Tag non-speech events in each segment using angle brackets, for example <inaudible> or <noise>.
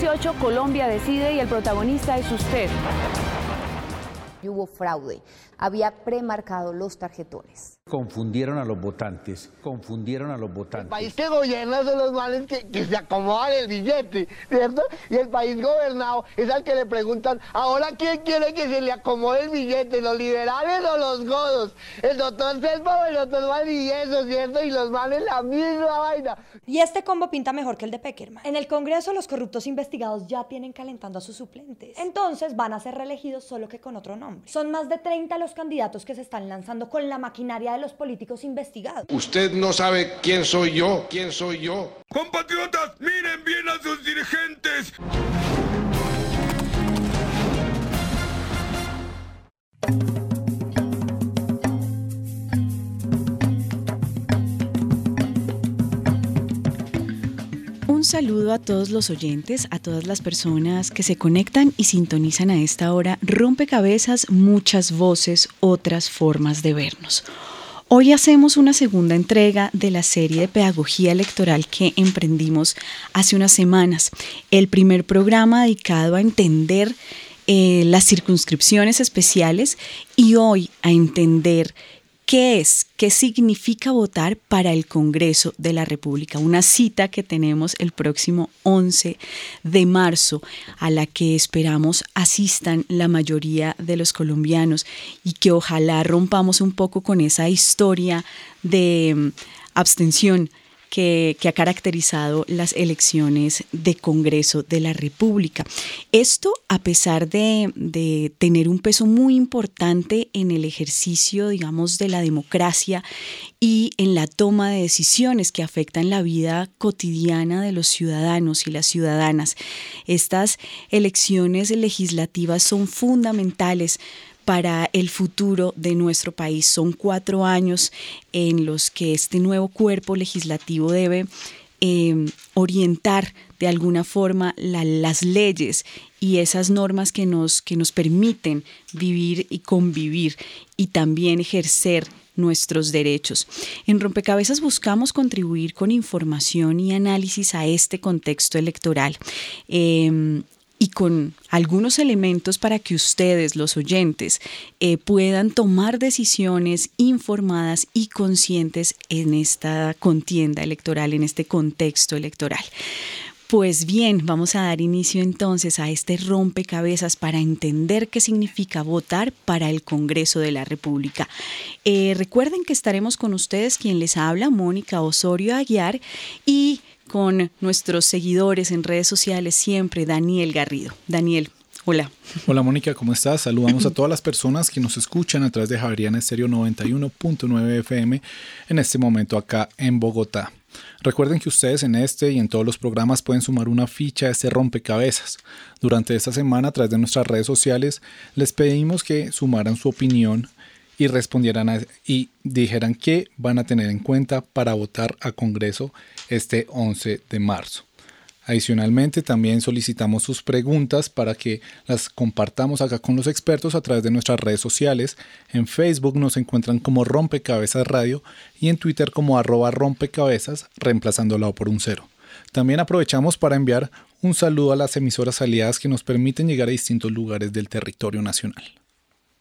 2018 Colombia decide y el protagonista es usted. Hubo fraude, había premarcado los tarjetones. Confundieron a los votantes, confundieron a los votantes. El país que gobierna son los males que, que, se acomodan el billete, ¿cierto? Y el país gobernado es al que le preguntan, ahora quién quiere que se le acomode el billete, los liberales o los godos. El doctor Selva o el doctor Valdivieso, ¿cierto? Y los males la misma vaina. Y este combo pinta mejor que el de Peckerman. En el Congreso los corruptos investigados ya tienen calentando a sus suplentes. Entonces van a ser reelegidos solo que con otro nombre. Son más de 30 los candidatos que se están lanzando con la maquinaria de los políticos investigados. Usted no sabe quién soy yo, quién soy yo. Compatriotas, miren bien a sus dirigentes. Un saludo a todos los oyentes, a todas las personas que se conectan y sintonizan a esta hora. Rompecabezas, muchas voces, otras formas de vernos. Hoy hacemos una segunda entrega de la serie de pedagogía electoral que emprendimos hace unas semanas. El primer programa dedicado a entender eh, las circunscripciones especiales y hoy a entender ¿Qué es? ¿Qué significa votar para el Congreso de la República? Una cita que tenemos el próximo 11 de marzo, a la que esperamos asistan la mayoría de los colombianos y que ojalá rompamos un poco con esa historia de mm, abstención que, ha caracterizado las elecciones de Congreso de la República. Esto a pesar de, de, tener un peso muy importante en el ejercicio, digamos, de la democracia y en la toma de decisiones que afectan la vida cotidiana de los ciudadanos y las ciudadanas. Estas elecciones legislativas son fundamentales para el futuro de nuestro país. Son cuatro años en los que este nuevo cuerpo legislativo debe eh, orientar de alguna forma la, las leyes y esas normas que nos, que nos permiten vivir y convivir y también ejercer nuestros derechos. En Rompecabezas buscamos contribuir con información y análisis a este contexto electoral. Eh, y con algunos elementos para que ustedes, los oyentes, eh, puedan tomar decisiones informadas y conscientes en esta contienda electoral, en este contexto electoral. Pues bien, vamos a dar inicio entonces a este rompecabezas para entender qué significa votar para el Congreso de la República. Eh, recuerden que estaremos con ustedes quien les habla, Mónica Osorio Aguiar, y con nuestros seguidores en redes sociales siempre, Daniel Garrido. Daniel, hola. Hola Mónica, ¿cómo estás? Saludamos a <laughs> todas las personas que nos escuchan a través de Javeriana Estéreo 91.9 FM en este momento acá en Bogotá. Recuerden que ustedes en este y en todos los programas pueden sumar una ficha a este rompecabezas. Durante esta semana, a través de nuestras redes sociales, les pedimos que sumaran su opinión y respondieran y dijeran qué van a tener en cuenta para votar a Congreso este 11 de marzo. Adicionalmente, también solicitamos sus preguntas para que las compartamos acá con los expertos a través de nuestras redes sociales. En Facebook nos encuentran como Rompecabezas Radio y en Twitter como arroba rompecabezas, reemplazando por un cero. También aprovechamos para enviar un saludo a las emisoras aliadas que nos permiten llegar a distintos lugares del territorio nacional.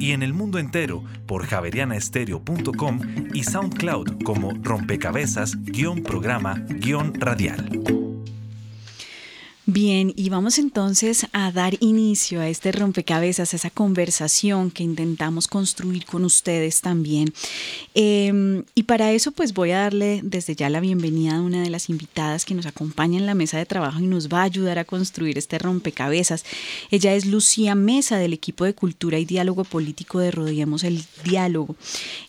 y en el mundo entero por javerianaestereo.com y SoundCloud como rompecabezas-programa-radial. Bien, y vamos entonces a dar inicio a este rompecabezas, a esa conversación que intentamos construir con ustedes también. Em, y para eso pues voy a darle desde ya la bienvenida a una de las invitadas que nos acompaña en la mesa de trabajo y nos va a ayudar a construir este rompecabezas. Ella es Lucía Mesa del equipo de Cultura y Diálogo Político de Rodeemos el Diálogo.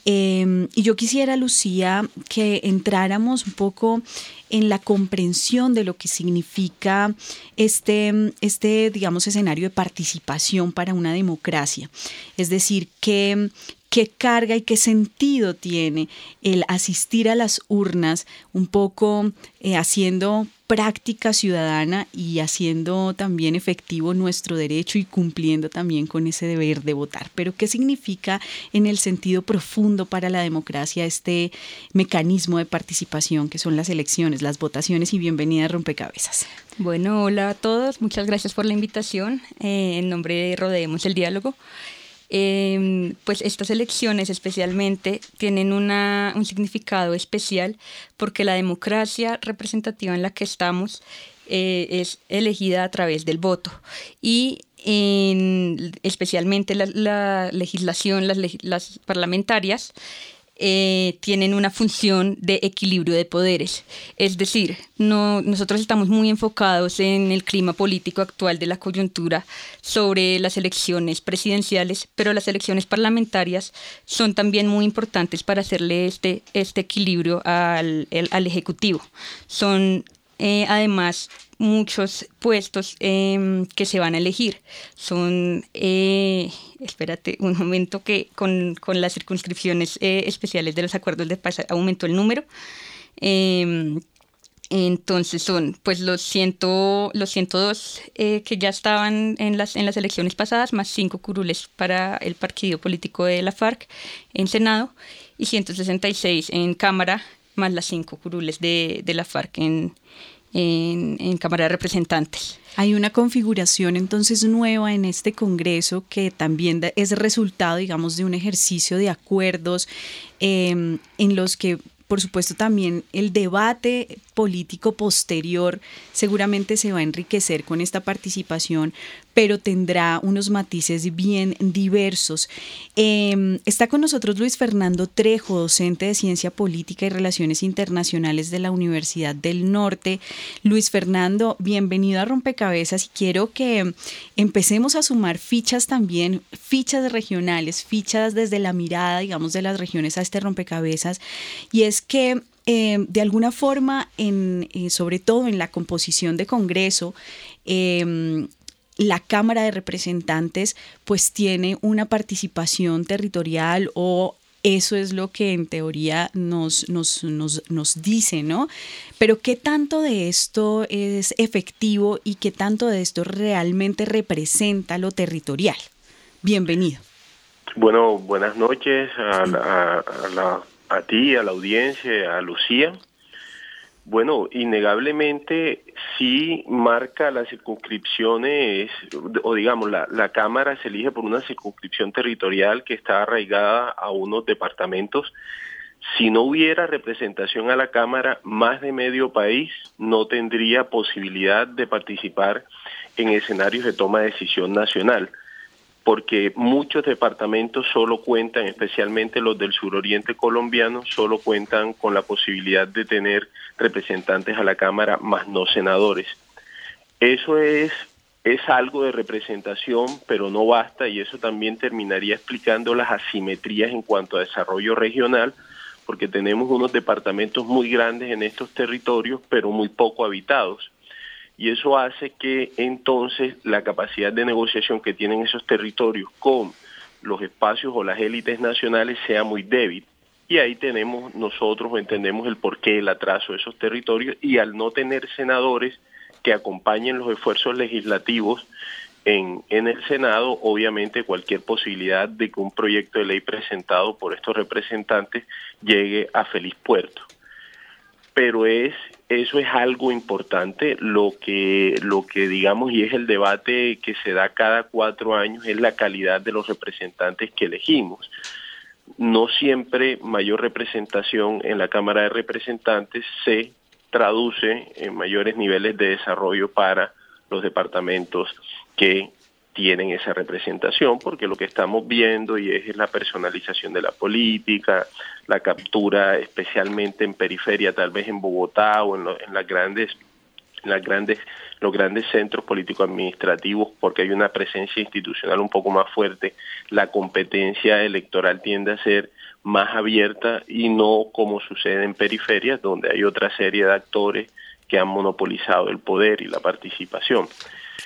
Em, y yo quisiera, Lucía, que entráramos un poco en la comprensión de lo que significa este, este, digamos, escenario de participación para una democracia. Es decir, qué, qué carga y qué sentido tiene el asistir a las urnas un poco eh, haciendo práctica ciudadana y haciendo también efectivo nuestro derecho y cumpliendo también con ese deber de votar. Pero ¿qué significa en el sentido profundo para la democracia este mecanismo de participación que son las elecciones, las votaciones y bienvenida a Rompecabezas? Bueno, hola a todos, muchas gracias por la invitación. Eh, en nombre de Rodeemos el Diálogo. Em, pues estas elecciones especialmente tienen un significado especial porque la democracia representativa en la que estamos eh, es elegida a través del voto. Y especialmente la, legislación, las parlamentarias, eh, tienen una función de equilibrio de poderes. Es decir, no, nosotros estamos muy enfocados en el clima político actual de la coyuntura sobre las elecciones presidenciales, pero las elecciones parlamentarias son también muy importantes para hacerle este, este equilibrio al, al Ejecutivo. Son eh, además muchos puestos em, que se van a elegir. Son, eh, espérate un momento, que con, las circunscripciones eh, especiales de los acuerdos de paz aumentó el número. Em, entonces son pues los, ciento, los 102 que ya estaban en las, en las elecciones pasadas, más 5 curules para el partido político de la FARC en Senado y 166 en Cámara, más las 5 curules de, de la FARC en, en, Cámara de Representantes. Hay una configuración entonces nueva en este Congreso que también es resultado, digamos, de un ejercicio de acuerdos em, en los que por supuesto también el debate político posterior seguramente se va a enriquecer con esta participación, pero tendrá unos matices bien diversos. Em, está con nosotros Luis Fernando Trejo, docente de Ciencia Política y Relaciones Internacionales de la Universidad del Norte. Luis Fernando, bienvenido a Rompecabezas y quiero que empecemos a sumar fichas también, fichas regionales, fichas desde la mirada, digamos, de las regiones a este rompecabezas. Y es que eh, de alguna forma, en, eh, sobre todo en la composición de Congreso, em, la Cámara de Representantes pues tiene una participación territorial o eso es lo que en teoría nos, nos, nos, nos, dice, ¿no? Pero ¿qué tanto de esto es efectivo y qué tanto de esto realmente representa lo territorial? Bienvenido. Bueno, buenas noches a la a ti, a la audiencia, a Lucía. Bueno, innegablemente sí marca las circunscripciones, o digamos, la, la, Cámara se elige por una circunscripción territorial que está arraigada a unos departamentos. Si no hubiera representación a la Cámara, más de medio país no tendría posibilidad de participar en escenarios de toma de decisión nacional porque muchos departamentos solo cuentan, especialmente los del suroriente colombiano, solo cuentan con la posibilidad de tener representantes a la Cámara, más no senadores. Eso es, es algo de representación, pero no basta, y eso también terminaría explicando las asimetrías en cuanto a desarrollo regional, porque tenemos unos departamentos muy grandes en estos territorios, pero muy poco habitados y eso hace que entonces la capacidad de negociación que tienen esos territorios con los espacios o las élites nacionales sea muy débil. Y ahí tenemos nosotros entendemos el porqué del atraso de esos territorios y al no tener senadores que acompañen los esfuerzos legislativos en, en el Senado, obviamente cualquier posibilidad de que un proyecto de ley presentado por estos representantes llegue a feliz puerto. Pero es eso es algo importante. Lo que, lo que digamos y es el debate que se da cada cuatro años es la calidad de los representantes que elegimos. No siempre mayor representación en la Cámara de Representantes se traduce en mayores niveles de desarrollo para los departamentos que tienen esa representación, porque lo que estamos viendo y es, la personalización de la política, la captura especialmente en periferia, tal vez en Bogotá o en, las grandes las grandes, los grandes centros político-administrativos, porque hay una presencia institucional un poco más fuerte, la competencia electoral tiende a ser más abierta y no como sucede en periferias, donde hay otra serie de actores que han monopolizado el poder y la participación.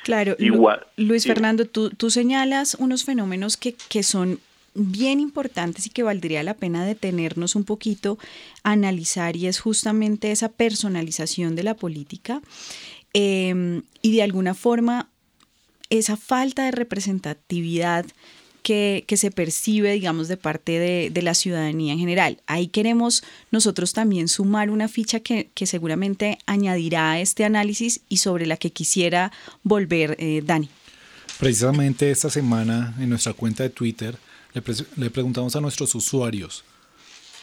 Claro, Igual, Luis Fernando, tú, tú, señalas unos fenómenos que, que son bien importantes y que valdría la pena detenernos un poquito a analizar y es justamente esa personalización de la política em, y de alguna forma esa falta de representatividad que, se percibe, digamos, de parte de, la ciudadanía en general. Ahí queremos nosotros también sumar una ficha que, seguramente añadirá a este análisis y sobre la que quisiera volver, eh, Dani. Precisamente esta semana en nuestra cuenta de Twitter le, le preguntamos a nuestros usuarios,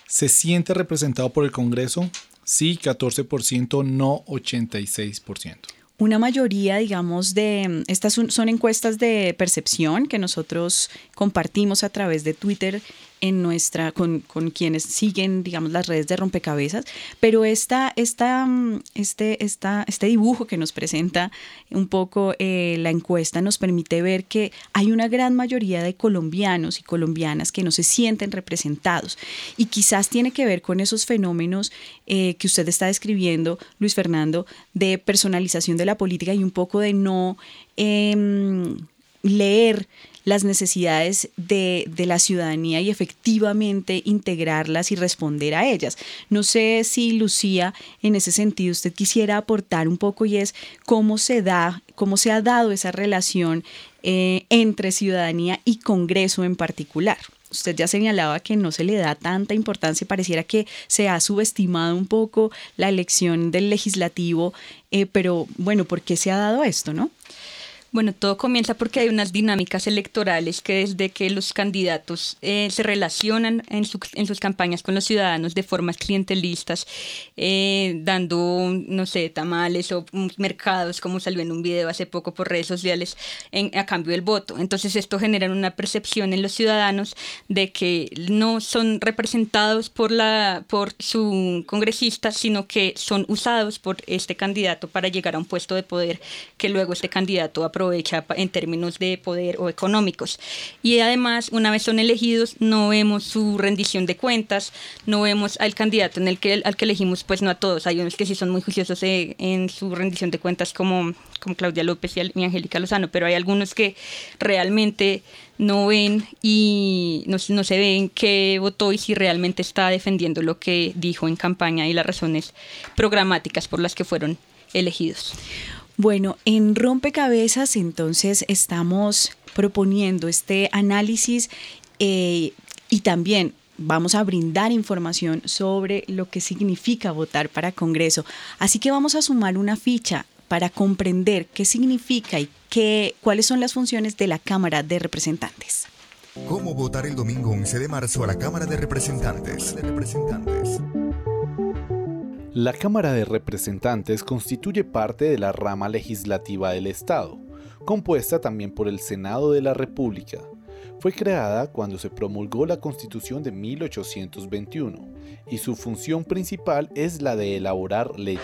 ¿se siente representado por el Congreso? Sí, 14%, no 86% una mayoría, digamos, de estas son, encuestas de percepción que nosotros compartimos a través de Twitter en nuestra, con, quienes siguen, digamos, las redes de rompecabezas, pero esta, esta, mm, este, esta, este dibujo que nos presenta un poco eh, la encuesta nos permite ver que hay una gran mayoría de colombianos y colombianas que no se sienten representados. Y quizás tiene que ver con esos fenómenos eh, que usted está describiendo, Luis Fernando, de personalización de la política y un poco de no em, leer las necesidades de, la ciudadanía y efectivamente integrarlas y responder a ellas. No sé si Lucía, en ese sentido, usted quisiera aportar un poco y es cómo se da, cómo se ha dado esa relación eh, entre ciudadanía y Congreso en particular. Usted ya señalaba que no se le da tanta importancia, pareciera que se ha subestimado un poco la elección del legislativo, eh, pero bueno, ¿por qué se ha dado esto, no? Bueno, todo comienza porque hay unas dinámicas electorales que desde que los candidatos eh, se relacionan en, sus campañas con los ciudadanos de formas clientelistas, eh, dando, no sé, tamales o mercados, como salió en un video hace poco por redes sociales, a cambio del voto. Entonces esto genera una percepción en los ciudadanos de que no son representados por, la, por su congresista, sino que son usados por este candidato para llegar a un puesto de poder que luego este candidato aprovecha aprovecha en términos de poder o económicos. Y además, una vez son elegidos, no vemos su rendición de cuentas, no vemos al candidato en el que, al que elegimos, pues no a todos. Hay unos que sí son muy juiciosos en su rendición de cuentas, como, como Claudia López y, Angélica Lozano, pero hay algunos que realmente no ven y no, no, se ven qué votó y si realmente está defendiendo lo que dijo en campaña y las razones programáticas por las que fueron elegidos. Bueno, en Rompecabezas entonces estamos proponiendo este análisis eh, y también vamos a brindar información sobre lo que significa votar para Congreso. Así que vamos a sumar una ficha para comprender qué significa y qué, cuáles son las funciones de la Cámara de Representantes. ¿Cómo votar el domingo 11 de marzo a la Cámara de Representantes? De representantes. La Cámara de Representantes constituye parte de la rama legislativa del Estado, compuesta también por el Senado de la República. Fue creada cuando se promulgó la Constitución de 1821 y su función principal es la de elaborar leyes.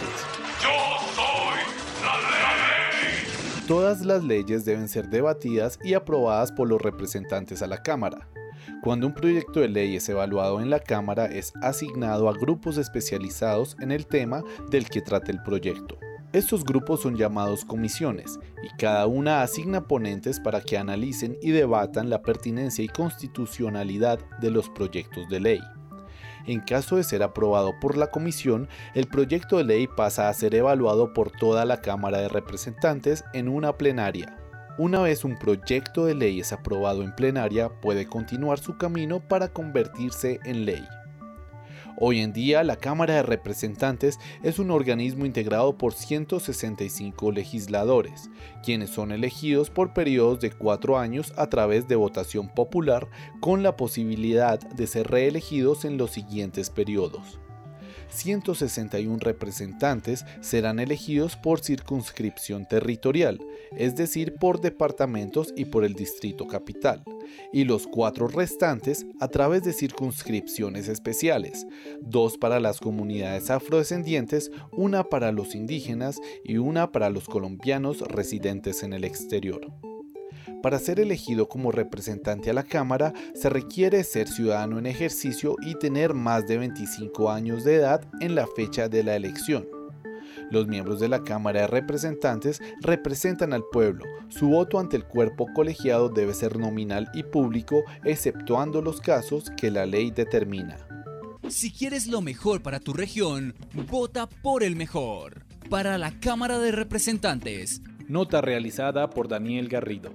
Yo soy la ley. Todas las leyes deben ser debatidas y aprobadas por los representantes a la Cámara. Cuando un proyecto de ley es evaluado en la Cámara es asignado a grupos especializados en el tema del que trate el proyecto. Estos grupos son llamados comisiones y cada una asigna ponentes para que analicen y debatan la pertinencia y constitucionalidad de los proyectos de ley. En caso de ser aprobado por la comisión, el proyecto de ley pasa a ser evaluado por toda la Cámara de Representantes en una plenaria. Una vez un proyecto de ley es aprobado en plenaria, puede continuar su camino para convertirse en ley. Hoy en día, la Cámara de Representantes es un organismo integrado por 165 legisladores, quienes son elegidos por periodos de cuatro años a través de votación popular con la posibilidad de ser reelegidos en los siguientes periodos. 161 representantes serán elegidos por circunscripción territorial, es decir, por departamentos y por el distrito capital, y los cuatro restantes a través de circunscripciones especiales, dos para las comunidades afrodescendientes, una para los indígenas y una para los colombianos residentes en el exterior. Para ser elegido como representante a la Cámara se requiere ser ciudadano en ejercicio y tener más de 25 años de edad en la fecha de la elección. Los miembros de la Cámara de Representantes representan al pueblo. Su voto ante el cuerpo colegiado debe ser nominal y público, exceptuando los casos que la ley determina. Si quieres lo mejor para tu región, vota por el mejor. Para la Cámara de Representantes, Nota realizada por Daniel Garrido.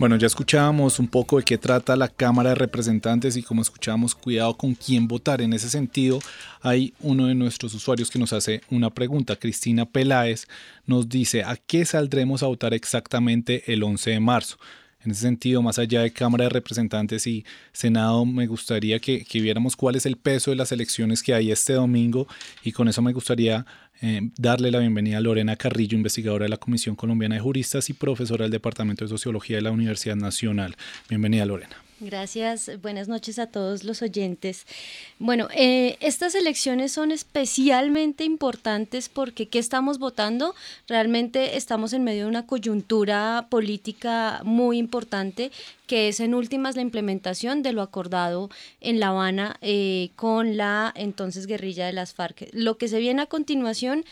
Bueno, ya escuchábamos un poco de qué trata la Cámara de Representantes y como escuchábamos, cuidado con quién votar. En ese sentido, hay uno de nuestros usuarios que nos hace una pregunta. Cristina Peláez nos dice, ¿a qué saldremos a votar exactamente el 11 de marzo? En ese sentido, más allá de Cámara de Representantes y Senado, me gustaría que, viéramos cuál es el peso de las elecciones que hay este domingo y con eso me gustaría eh, darle la bienvenida a Lorena Carrillo, investigadora de la Comisión Colombiana de Juristas y profesora del Departamento de Sociología de la Universidad Nacional. Bienvenida, Lorena. Gracias, buenas noches a todos los oyentes. Bueno, eh, estas elecciones son especialmente importantes porque ¿qué estamos votando? Realmente estamos en medio de una coyuntura política muy importante que es en últimas la implementación de lo acordado en La Habana eh, con la entonces guerrilla de las FARC. Lo que se viene a continuación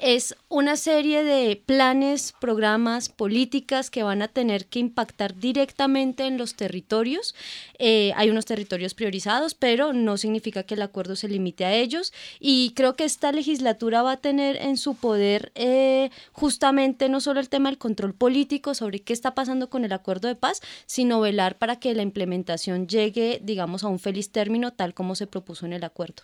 es una serie de planes, programas, políticas que van a tener que impactar directamente en los territorios. Eh, hay unos territorios priorizados, pero no significa que el acuerdo se limite a ellos. Y creo que esta legislatura va a tener en su poder eh, justamente no solo el tema del control político sobre qué está pasando con el acuerdo de paz, sino velar para que la implementación llegue, digamos, a un feliz término tal como se propuso en el acuerdo.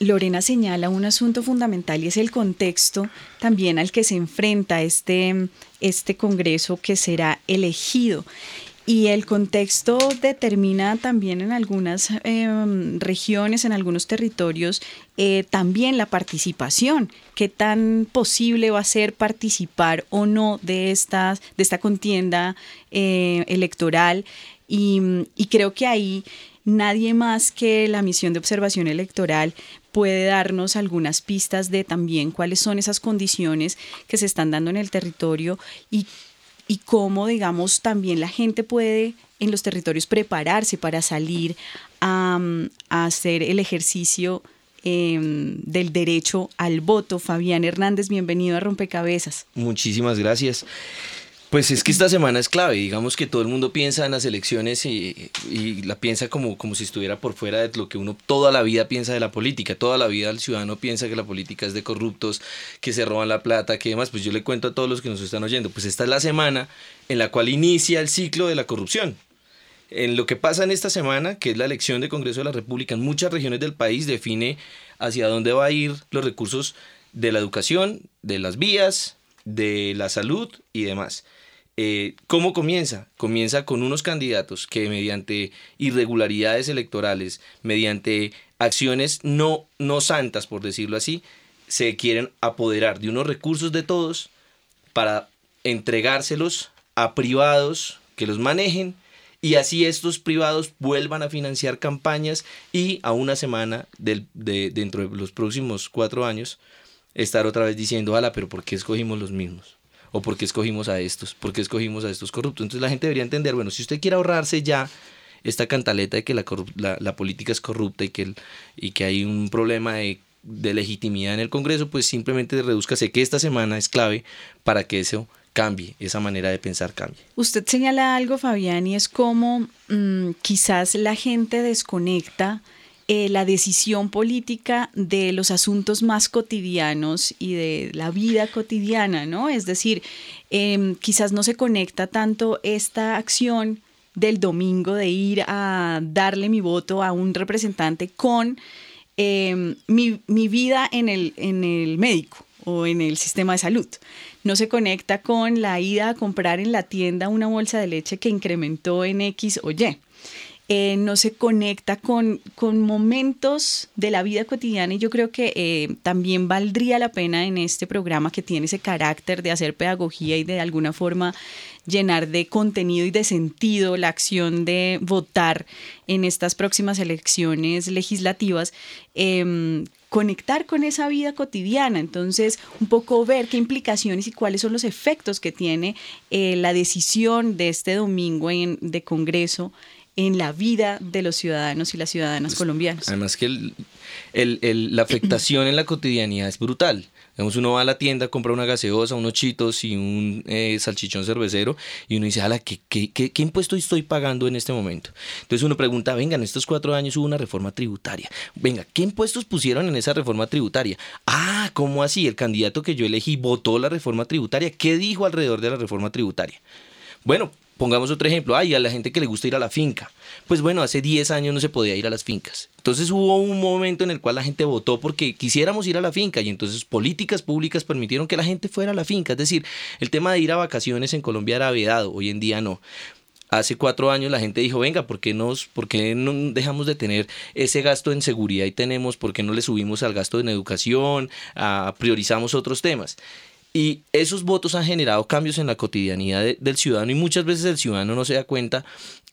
Lorena, señala un asunto fundamental y es el contexto también al que se enfrenta este, este Congreso que será elegido. Y el contexto determina también en algunas eh, regiones, en algunos territorios, eh, también la participación. ¿Qué tan posible va a ser participar o no de, estas, de esta contienda eh, electoral? Y, y creo que ahí nadie más que la misión de observación electoral puede darnos algunas pistas de también cuáles son esas condiciones que se están dando en el territorio y, y cómo, digamos, también la gente puede en los territorios prepararse para salir a, a hacer el ejercicio eh, del derecho al voto. Fabián Hernández, bienvenido a Rompecabezas. Muchísimas gracias. Pues es que esta semana es clave, digamos que todo el mundo piensa en las elecciones y, la piensa como, como si estuviera por fuera de lo que uno toda la vida piensa de la política, toda la vida el ciudadano piensa que la política es de corruptos, que se roban la plata, que demás, pues yo le cuento a todos los que nos están oyendo, pues esta es la semana en la cual inicia el ciclo de la corrupción. En lo que pasa en esta semana, que es la elección de Congreso de la República, en muchas regiones del país define hacia dónde va a ir los recursos de la educación, de las vías, de la salud y demás. Eh, ¿Cómo comienza? Comienza con unos candidatos que mediante irregularidades electorales, mediante acciones no, no santas, por decirlo así, se quieren apoderar de unos recursos de todos para entregárselos a privados que los manejen y así estos privados vuelvan a financiar campañas y a una semana del, de, dentro de los próximos cuatro años estar otra vez diciendo, ala, pero ¿por qué escogimos los mismos? O por qué escogimos a estos, por qué escogimos a estos corruptos. Entonces la gente debería entender, bueno, si usted quiere ahorrarse ya esta cantaleta de que la, la, política es corrupta y que, hay un problema de, legitimidad en el Congreso, pues simplemente reduzcase que esta semana es clave para que eso cambie, esa manera de pensar cambie. Usted señala algo, Fabián, y es como mmm, quizás la gente desconecta eh, la decisión política de los asuntos más cotidianos y de la vida cotidiana, ¿no? Es decir, eh, quizás no se conecta tanto esta acción del domingo de ir a darle mi voto a un representante con em, mi, mi, vida en el, en el médico o en el sistema de salud. No se conecta con la ida a comprar en la tienda una bolsa de leche que incrementó en X o Y. Eh, no se conecta con, con, momentos de la vida cotidiana y yo creo que eh, también valdría la pena en este programa que tiene ese carácter de hacer pedagogía y de alguna forma llenar de contenido y de sentido la acción de votar en estas próximas elecciones legislativas, em, conectar con esa vida cotidiana, entonces un poco ver qué implicaciones y cuáles son los efectos que tiene eh, la decisión de este domingo en, de Congreso en la vida de los ciudadanos y las ciudadanas pues, colombianas. Además que la afectación en la cotidianidad es brutal. Digamos, uno va a la tienda, compra una gaseosa, unos chitos y un eh, salchichón cervecero y uno dice, ala, ¿qué, qué, qué, qué impuesto estoy pagando en este momento? Entonces uno pregunta, venga, en estos cuatro años hubo una reforma tributaria. Venga, ¿qué impuestos pusieron en esa reforma tributaria? Ah, ¿cómo así? El candidato que yo elegí votó la reforma tributaria. ¿Qué dijo alrededor de la reforma tributaria? Bueno, Pongamos otro ejemplo, ay, a la gente que le gusta ir a la finca. Pues bueno, hace 10 años no se podía ir a las fincas. Entonces hubo un momento en el cual la gente votó porque quisiéramos ir a la finca y entonces políticas públicas permitieron que la gente fuera a la finca. Es decir, el tema de ir a vacaciones en Colombia era vedado, hoy en día no. Hace cuatro años la gente dijo, venga, ¿por qué, nos, ¿por qué no dejamos de tener ese gasto en seguridad y tenemos, por qué no le subimos al gasto en educación, a, priorizamos otros temas? Y esos votos han generado cambios en la cotidianidad del ciudadano y muchas veces el ciudadano no se da cuenta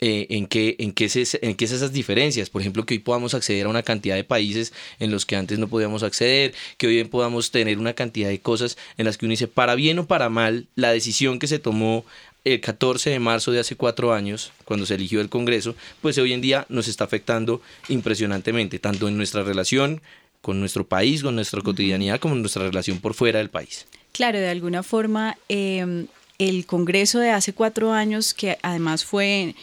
eh, en, qué, en, qué es, en qué es esas diferencias. Por ejemplo, que hoy podamos acceder a una cantidad de países en los que antes no podíamos acceder, que hoy podamos tener una cantidad de cosas en las que uno dice, para bien o para mal, la decisión que se tomó el 14 de marzo de hace cuatro años, cuando se eligió el Congreso, pues hoy en día nos está afectando impresionantemente, tanto en nuestra relación con nuestro país, con nuestra cotidianidad, como en nuestra relación por fuera del país. Claro, de alguna forma, em, el Congreso de hace cuatro años, que además fue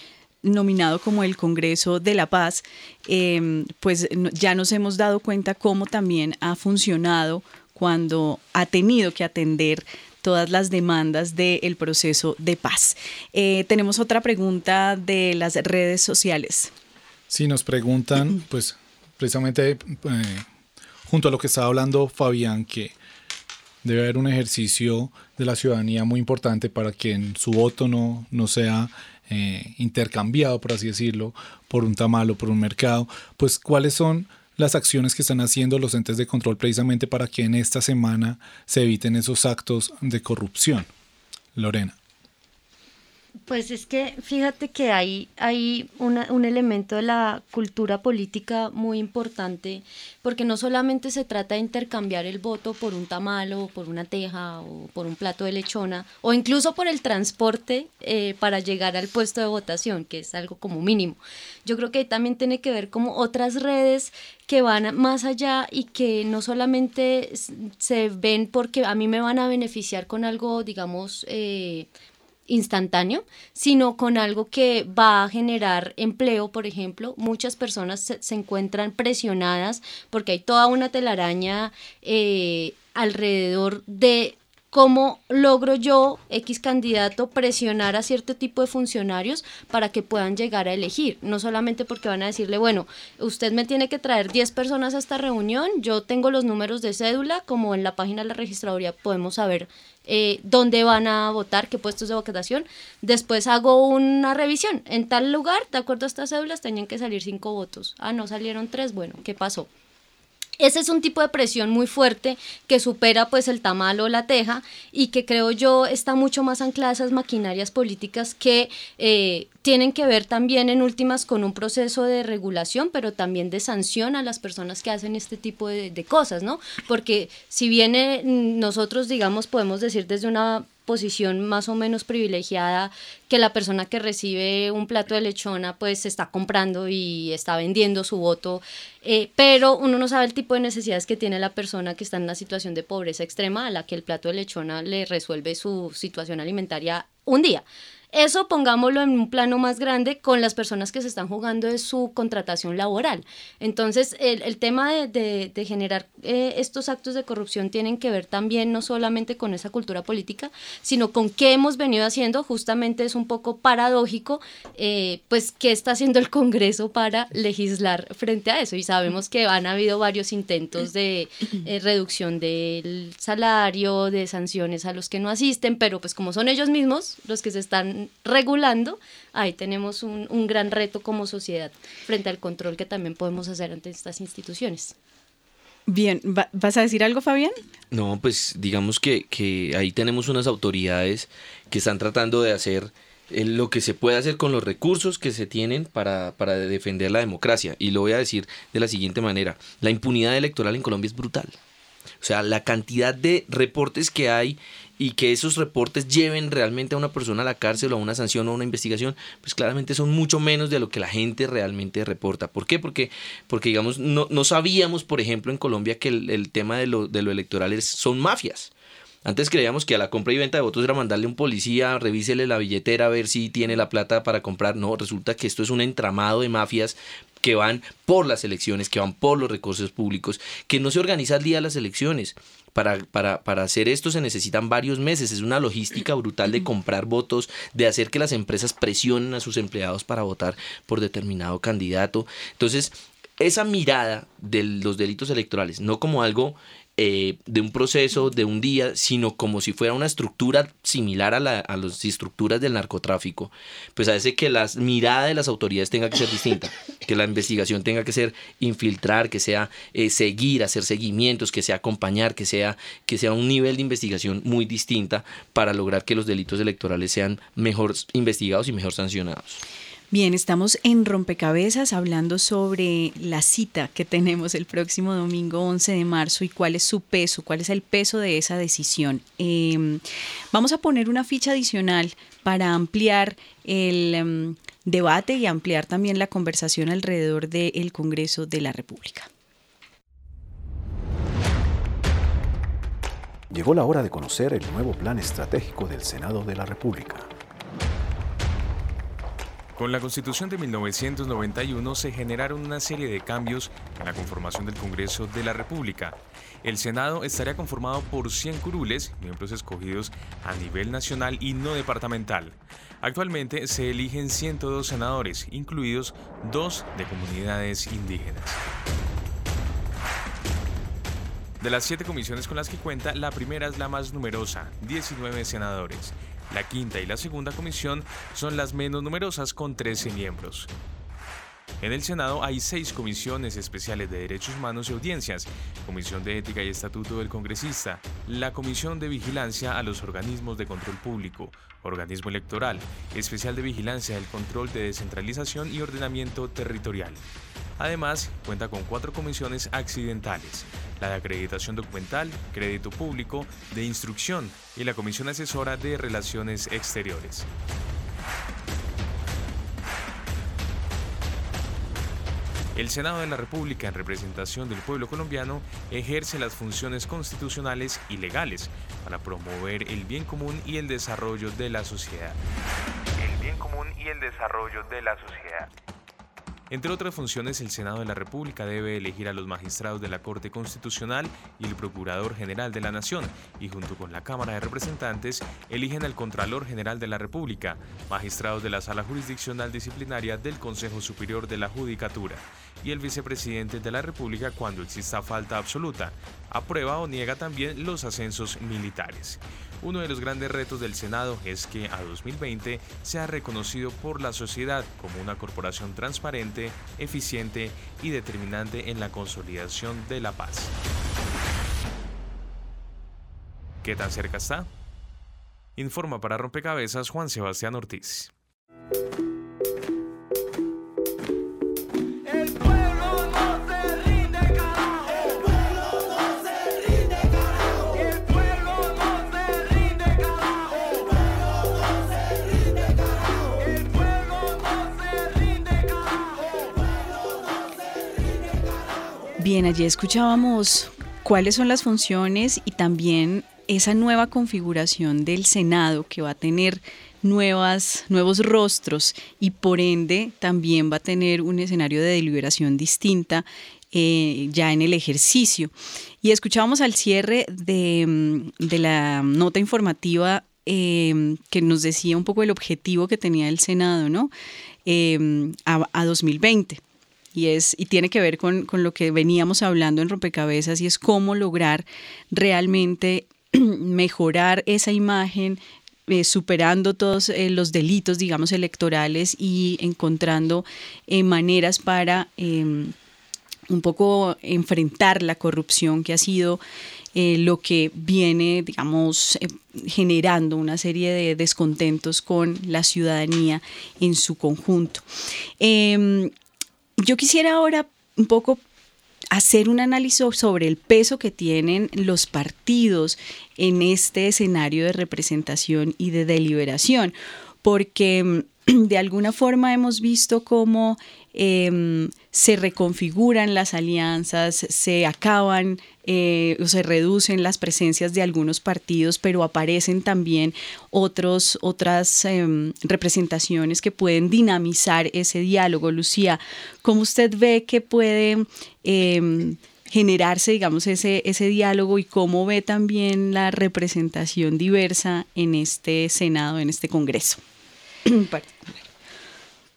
nominado como el Congreso de la Paz, em, pues ya nos hemos dado cuenta cómo también ha funcionado cuando ha tenido que atender todas las demandas del proceso de paz. Eh, tenemos otra pregunta de las redes sociales. Sí, nos preguntan, <clears throat> pues precisamente eh, junto a lo que estaba hablando Fabián, que debe haber un ejercicio de la ciudadanía muy importante para que su voto no, no sea eh, intercambiado, por así decirlo, por un tamal o por un mercado, pues cuáles son las acciones que están haciendo los entes de control precisamente para que en esta semana se eviten esos actos de corrupción. Lorena. Pues es que fíjate que hay, hay un elemento de la cultura política muy importante, porque no solamente se trata de intercambiar el voto por un tamal o por una teja o por un plato de lechona, o incluso por el transporte eh, para llegar al puesto de votación, que es algo como mínimo. Yo creo que también tiene que ver como otras redes que van más allá y que no solamente se ven porque a mí me van a beneficiar con algo, digamos, eh, instantáneo, sino con algo que va a generar empleo, por ejemplo. Muchas personas se, encuentran presionadas porque hay toda una telaraña eh, alrededor de cómo logro yo, X candidato, presionar a cierto tipo de funcionarios para que puedan llegar a elegir. No solamente porque van a decirle, bueno, usted me tiene que traer 10 personas a esta reunión, yo tengo los números de cédula, como en la página de la registraduría podemos saber eh, dónde van a votar, qué puestos de votación. Después hago una revisión. En tal lugar, de acuerdo a estas cédulas, tenían que salir cinco votos. Ah, no salieron tres. Bueno, ¿qué pasó? Ese es un tipo de presión muy fuerte que supera pues el tamal o la teja y que creo yo está mucho más anclada a esas maquinarias políticas que eh, tienen que ver también en últimas con un proceso de regulación, pero también de sanción a las personas que hacen este tipo de, de cosas, ¿no? Porque si bien nosotros, digamos, podemos decir desde una posición más o menos privilegiada que la persona que recibe un plato de lechona pues está comprando y está vendiendo su voto, eh, pero uno no sabe el tipo de necesidades que tiene la persona que está en una situación de pobreza extrema a la que el plato de lechona le resuelve su situación alimentaria un día. Eso pongámoslo en un plano más grande con las personas que se están jugando de su contratación laboral. Entonces, el, el tema de, de, generar eh, estos actos de corrupción tienen que ver también no solamente con esa cultura política, sino con qué hemos venido haciendo. Justamente es un poco paradójico, eh, pues, qué está haciendo el Congreso para legislar frente a eso. Y sabemos que han habido varios intentos de eh, reducción del salario, de sanciones a los que no asisten, pero pues como son ellos mismos los que se están regulando, ahí tenemos un, un gran reto como sociedad frente al control que también podemos hacer ante estas instituciones. Bien, ¿vas a decir algo, Fabián? No, pues digamos que, que ahí tenemos unas autoridades que están tratando de hacer eh, lo que se puede hacer con los recursos que se tienen para, para defender la democracia. Y lo voy a decir de la siguiente manera. La impunidad electoral en Colombia es brutal. O sea, la cantidad de reportes que hay y que esos reportes lleven realmente a una persona a la cárcel o a una sanción o a una investigación, pues claramente son mucho menos de lo que la gente realmente reporta. ¿Por qué? Porque, porque digamos, no, no sabíamos, por ejemplo, en Colombia que el, el tema de lo, de lo electoral es, son mafias. Antes creíamos que a la compra y venta de votos era mandarle un policía, revísele la billetera a ver si tiene la plata para comprar. No, resulta que esto es un entramado de mafias que van por las elecciones, que van por los recursos públicos, que no se organiza el día de las elecciones. Para, para, para, hacer esto se necesitan varios meses, es una logística brutal de comprar votos, de hacer que las empresas presionen a sus empleados para votar por determinado candidato. Entonces, esa mirada de los delitos electorales, no como algo eh, de un proceso, de un día, sino como si fuera una estructura similar a, la, a las estructuras del narcotráfico, pues hace que la mirada de las autoridades tenga que ser distinta, <laughs> que la investigación tenga que ser infiltrar, que sea eh, seguir, hacer seguimientos, que sea acompañar, que sea, que sea un nivel de investigación muy distinta para lograr que los delitos electorales sean mejor investigados y mejor sancionados. Bien, estamos en Rompecabezas hablando sobre la cita que tenemos el próximo domingo 11 de marzo y cuál es su peso, cuál es el peso de esa decisión. Eh, vamos a poner una ficha adicional para ampliar el um, debate y ampliar también la conversación alrededor del Congreso de la República. Llegó la hora de conocer el nuevo plan estratégico del Senado de la República. Con la Constitución de 1991 se generaron una serie de cambios en la conformación del Congreso de la República. El Senado estaría conformado por 100 curules, miembros escogidos a nivel nacional y no departamental. Actualmente se eligen 102 senadores, incluidos dos de comunidades indígenas. De las siete comisiones con las que cuenta, la primera es la más numerosa, 19 senadores. La quinta y la segunda comisión son las menos numerosas con 13 miembros. En el Senado hay seis comisiones especiales de derechos humanos y audiencias, Comisión de Ética y Estatuto del Congresista, la Comisión de Vigilancia a los Organismos de Control Público, Organismo Electoral, Especial de Vigilancia del Control de Descentralización y Ordenamiento Territorial. Además, cuenta con cuatro comisiones accidentales, la de acreditación documental, crédito público, de instrucción y la comisión asesora de relaciones exteriores. El Senado de la República, en representación del pueblo colombiano, ejerce las funciones constitucionales y legales para promover el bien común y el desarrollo de la sociedad. El bien común y el desarrollo de la sociedad. Entre otras funciones, el Senado de la República debe elegir a los magistrados de la Corte Constitucional y el Procurador General de la Nación, y junto con la Cámara de Representantes, eligen al Contralor General de la República, magistrados de la Sala Jurisdiccional Disciplinaria del Consejo Superior de la Judicatura, y el Vicepresidente de la República cuando exista falta absoluta. Aprueba o niega también los ascensos militares. Uno de los grandes retos del Senado es que a 2020 sea reconocido por la sociedad como una corporación transparente, eficiente y determinante en la consolidación de la paz. ¿Qué tan cerca está? Informa para Rompecabezas Juan Sebastián Ortiz. Bien, allí escuchábamos cuáles son las funciones y también esa nueva configuración del Senado que va a tener nuevas, nuevos rostros y por ende también va a tener un escenario de deliberación distinta eh, ya en el ejercicio. Y escuchábamos al cierre de, mm, la nota informativa eh, que nos decía un poco el objetivo que tenía el Senado ¿no? A, a 2020 y, es, y tiene que ver con, con, lo que veníamos hablando en Rompecabezas y es cómo lograr realmente <clears throat> mejorar esa imagen, eh, superando todos eh, los delitos, digamos, electorales y encontrando eh, maneras para em, un poco enfrentar la corrupción que ha sido lo que viene, digamos, generando una serie de descontentos con la ciudadanía en su conjunto. Em, yo quisiera ahora un poco hacer un análisis sobre el peso que tienen los partidos en este escenario de representación y de deliberación, porque mm, <clears throat> de alguna forma hemos visto cómo eh, se reconfiguran las alianzas, se acaban eh, se reducen las presencias de algunos partidos, pero aparecen también otros, otras eh, representaciones que pueden dinamizar ese diálogo. Lucía, ¿cómo usted ve que puede eh, generarse, digamos, ese, ese diálogo y cómo ve también la representación diversa en este Senado, en este Congreso? <clears throat>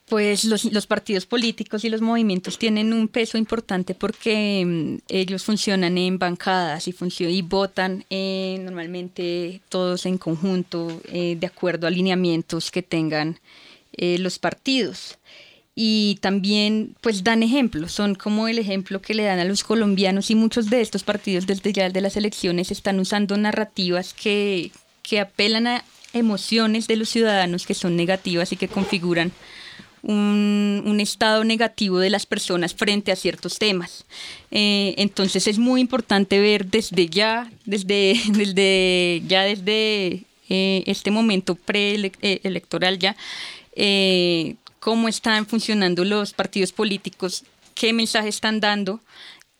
Pues los, partidos políticos y los movimientos tienen un peso importante porque um, ellos funcionan en bancadas y, y votan eh, normalmente todos en conjunto eh, de acuerdo a alineamientos que tengan eh, los partidos. Y también pues dan ejemplos, son como el ejemplo que le dan a los colombianos y muchos de estos partidos desde ya de las elecciones están usando narrativas que, que apelan a emociones de los ciudadanos que son negativas y que configuran un, un, estado negativo de las personas frente a ciertos temas. Eh, entonces es muy importante ver desde ya, desde, <laughs> desde ya desde eh, este momento preelectoral ya, eh, cómo están funcionando los partidos políticos, qué mensaje están dando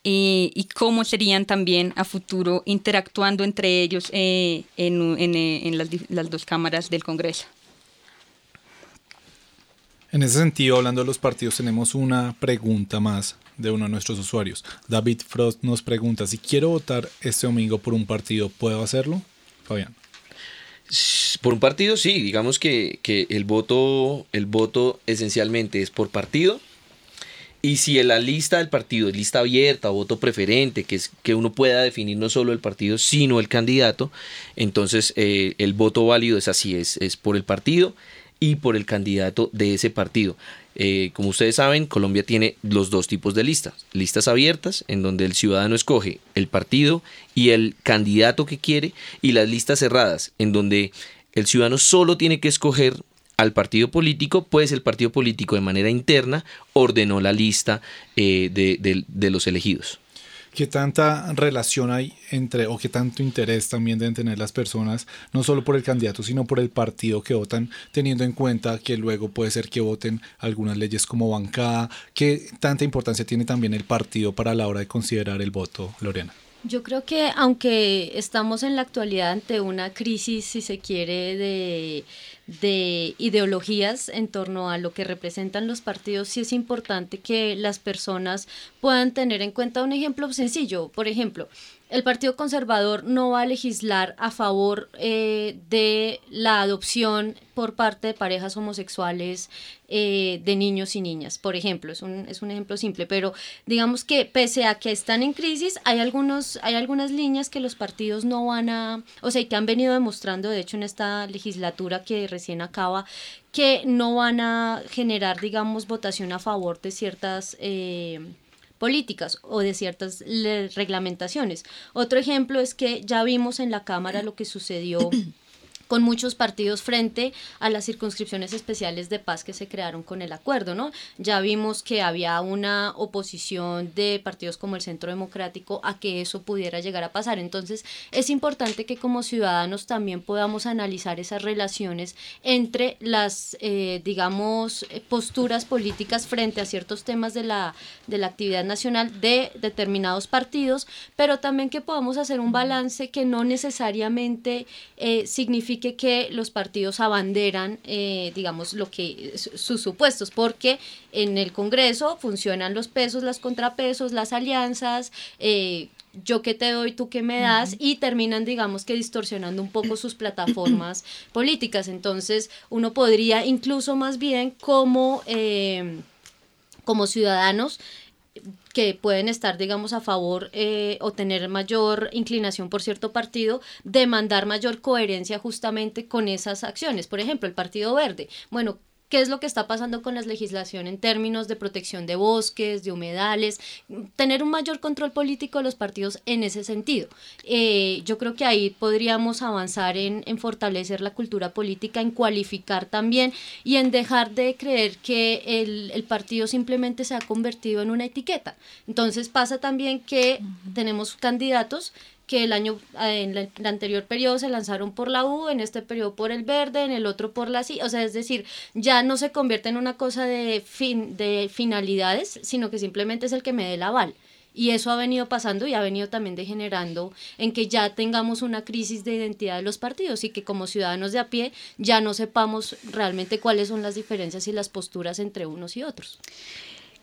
y, cómo serían también a futuro interactuando entre ellos en, las dos cámaras del Congreso. En ese sentido, hablando de los partidos, tenemos una pregunta más de uno de nuestros usuarios. David Frost nos pregunta, si quiero votar este domingo por un partido, ¿puedo hacerlo? Fabián. Por un partido, sí. Digamos que, que el, voto, el voto esencialmente es por partido. Y si en la lista del partido es lista abierta o voto preferente, que es que uno pueda definir no solo el partido, sino el candidato, entonces eh, el voto válido es así, es, es por el partido y por el candidato de ese partido. Eh, como ustedes saben, Colombia tiene los dos tipos de listas. Listas abiertas, en donde el ciudadano escoge el partido y el candidato que quiere, y las listas cerradas, en donde el ciudadano solo tiene que escoger al partido político, pues el partido político de manera interna ordenó la lista eh, de, de, de los elegidos. ¿Qué tanta relación hay entre, o qué tanto interés también deben tener las personas, no solo por el candidato, sino por el partido que votan, teniendo en cuenta que luego puede ser que voten algunas leyes como bancada? ¿Qué tanta importancia tiene también el partido para la hora de considerar el voto, Lorena? Yo creo que aunque estamos en la actualidad ante una crisis, si se quiere, de de ideologías en torno a lo que representan los partidos, sí es importante que las personas puedan tener en cuenta un ejemplo sencillo. Por ejemplo, el Partido Conservador no va a legislar a favor eh, de la adopción por parte de parejas homosexuales eh, de niños y niñas, por ejemplo, es un, es un ejemplo simple, pero digamos que pese a que están en crisis, hay, algunos, hay algunas líneas que los partidos no van a, o sea, que han venido demostrando, de hecho, en esta legislatura que recién acaba, que no van a generar, digamos, votación a favor de ciertas... Eh, políticas o de ciertas reglamentaciones. Otro ejemplo es que ya vimos en la Cámara lo que sucedió <clears throat> con muchos partidos frente a las circunscripciones especiales de paz que se crearon con el acuerdo, ¿no? Ya vimos que había una oposición de partidos como el Centro Democrático a que eso pudiera llegar a pasar. Entonces, es importante que como ciudadanos también podamos analizar esas relaciones entre las, eh, digamos, posturas políticas frente a ciertos temas de la, de la actividad nacional de determinados partidos, pero también que podamos hacer un balance que no necesariamente eh, significa que los partidos abanderan, eh, digamos, lo que sus supuestos, porque en el Congreso funcionan los pesos, las contrapesos, las alianzas, eh, yo que te doy, tú que me das, y terminan, digamos que distorsionando un poco sus plataformas <coughs> políticas. Entonces, uno podría incluso más bien como, eh, como ciudadanos que pueden estar, digamos, a favor eh, o tener mayor inclinación por cierto partido, demandar mayor coherencia justamente con esas acciones. Por ejemplo, el Partido Verde. Bueno, qué es lo que está pasando con la legislación en términos de protección de bosques, de humedales, tener un mayor control político de los partidos en ese sentido. Eh, yo creo que ahí podríamos avanzar en, fortalecer la cultura política, en cualificar también y en dejar de creer que el, el, partido simplemente se ha convertido en una etiqueta. Entonces pasa también que tenemos candidatos que el año en el anterior periodo se lanzaron por la U, en este periodo por el verde, en el otro por la C, o sea, es decir, ya no se convierte en una cosa de fin de finalidades, sino que simplemente es el que me dé el aval. Y eso ha venido pasando y ha venido también degenerando en que ya tengamos una crisis de identidad de los partidos y que como ciudadanos de a pie ya no sepamos realmente cuáles son las diferencias y las posturas entre unos y otros.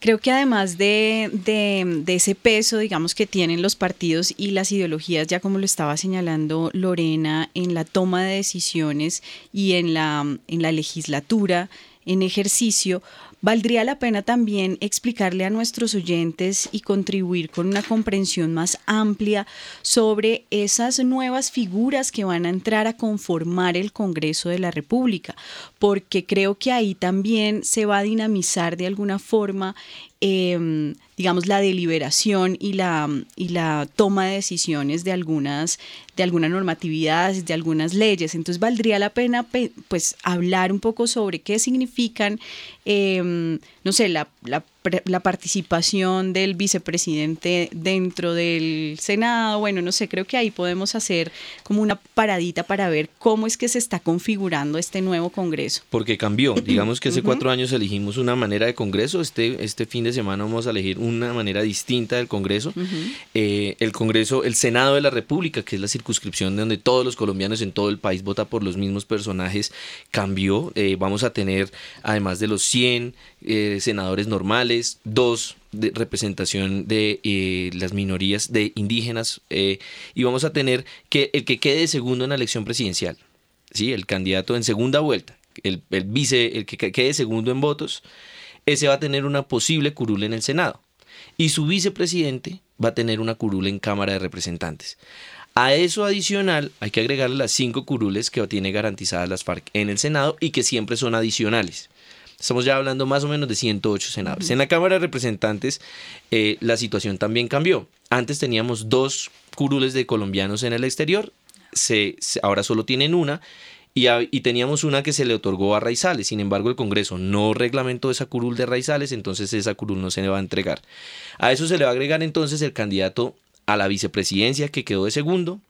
Creo que además de, de, ese peso, digamos, que tienen los partidos y las ideologías, ya como lo estaba señalando Lorena, en la toma de decisiones y en la, en la legislatura, en ejercicio, Valdría la pena también explicarle a nuestros oyentes y contribuir con una comprensión más amplia sobre esas nuevas figuras que van a entrar a conformar el Congreso de la República, porque creo que ahí también se va a dinamizar de alguna forma Em, digamos, la deliberación y la, y la toma de decisiones de algunas, de algunas normatividades, de algunas leyes. Entonces valdría la pena pues hablar un poco sobre qué significan, em, no sé, la, la, la, participación del vicepresidente dentro del Senado. Bueno, no sé, creo que ahí podemos hacer como una paradita para ver cómo es que se está configurando este nuevo Congreso. Porque cambió, <clears throat> digamos que hace cuatro años elegimos una manera de Congreso, este, este fin de semana vamos a elegir una manera distinta del Congreso. Eh, el Congreso, el Senado de la República, que es la circunscripción donde todos los colombianos en todo el país votan por los mismos personajes, cambió. Eh, vamos a tener, además de los 100 eh, senadores normales, dos de representación de las minorías de indígenas y vamos a tener que el que quede segundo en la elección presidencial, ¿sí? el candidato en segunda vuelta, el, el vice, el que quede segundo en votos, ese va a tener una posible curul en el Senado. Y su vicepresidente va a tener una curul en Cámara de Representantes. A eso adicional hay que agregarle las cinco curules que tiene garantizadas las FARC en el Senado y que siempre son adicionales. Estamos ya hablando más o menos de 108 senadores. En la Cámara de Representantes eh, la situación también cambió. Antes teníamos dos curules de colombianos en el exterior, se, ahora solo tienen una y, teníamos una que se le otorgó a Raizales. Sin embargo, el Congreso no reglamentó esa curul de Raizales, entonces esa curul no se le va a entregar. A eso se le va a agregar entonces el candidato a la vicepresidencia que quedó de segundo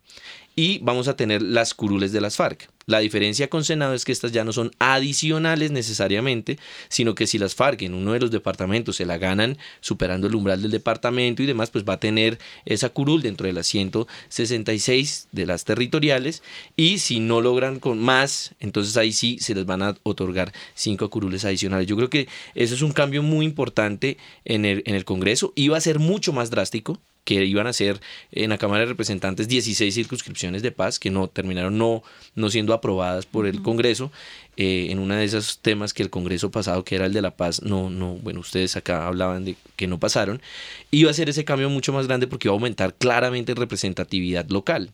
y vamos a tener las curules de las FARC. La diferencia con Senado es que estas ya no son adicionales necesariamente, sino que si las FARC en uno de los departamentos se la ganan superando el umbral del departamento y demás, pues va a tener esa curul dentro de las 166 de las territoriales y si no logran con más, entonces ahí sí se les van a otorgar cinco curules adicionales. Yo creo que eso es un cambio muy importante en el, en el Congreso. Iba a ser mucho más drástico, que iban a ser en la Cámara de Representantes 16 circunscripciones de paz que no terminaron no, no siendo aprobadas por el Congreso. Eh, en uno de esos temas que el Congreso pasado, que era el de la paz, no, no, bueno, ustedes acá hablaban de que no pasaron, iba a ser ese cambio mucho más grande porque iba a aumentar claramente representatividad local.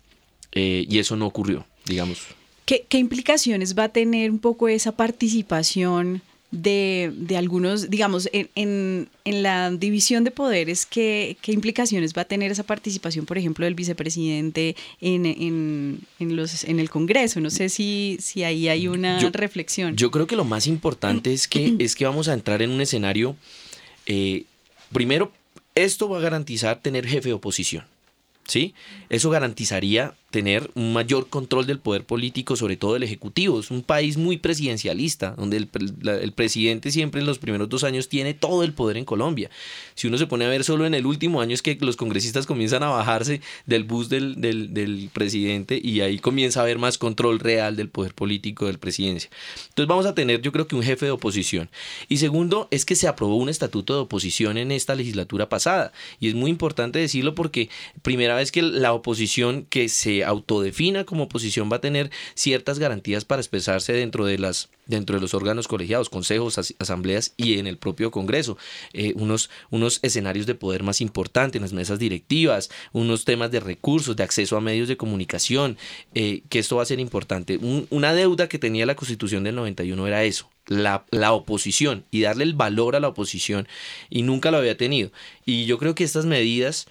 Eh, y eso no ocurrió, digamos. ¿Qué, ¿Qué implicaciones va a tener un poco esa participación de, de algunos, digamos, en, en, en, la división de poderes, ¿qué, ¿qué, implicaciones va a tener esa participación, por ejemplo, del vicepresidente en, en, en los, en el Congreso? No sé si, si ahí hay una yo, reflexión. Yo creo que lo más importante es que, <clears throat> es que vamos a entrar en un escenario, eh, primero, esto va a garantizar tener jefe de oposición. ¿Sí? Eso garantizaría tener un mayor control del poder político, sobre todo del Ejecutivo. Es un país muy presidencialista, donde el, el, presidente siempre en los primeros dos años tiene todo el poder en Colombia. Si uno se pone a ver solo en el último año es que los congresistas comienzan a bajarse del bus del, del, del presidente y ahí comienza a haber más control real del poder político del presidencia. Entonces vamos a tener yo creo que un jefe de oposición. Y segundo es que se aprobó un estatuto de oposición en esta legislatura pasada. Y es muy importante decirlo porque primera vez que la oposición que se autodefina como oposición va a tener ciertas garantías para expresarse dentro de las dentro de los órganos colegiados, consejos, as asambleas y en el propio Congreso, eh, unos, unos escenarios de poder más importantes en las mesas directivas, unos temas de recursos, de acceso a medios de comunicación, eh, que esto va a ser importante. Un, una deuda que tenía la Constitución del 91 era eso, la, la, oposición y darle el valor a la oposición y nunca lo había tenido. Y yo creo que estas medidas,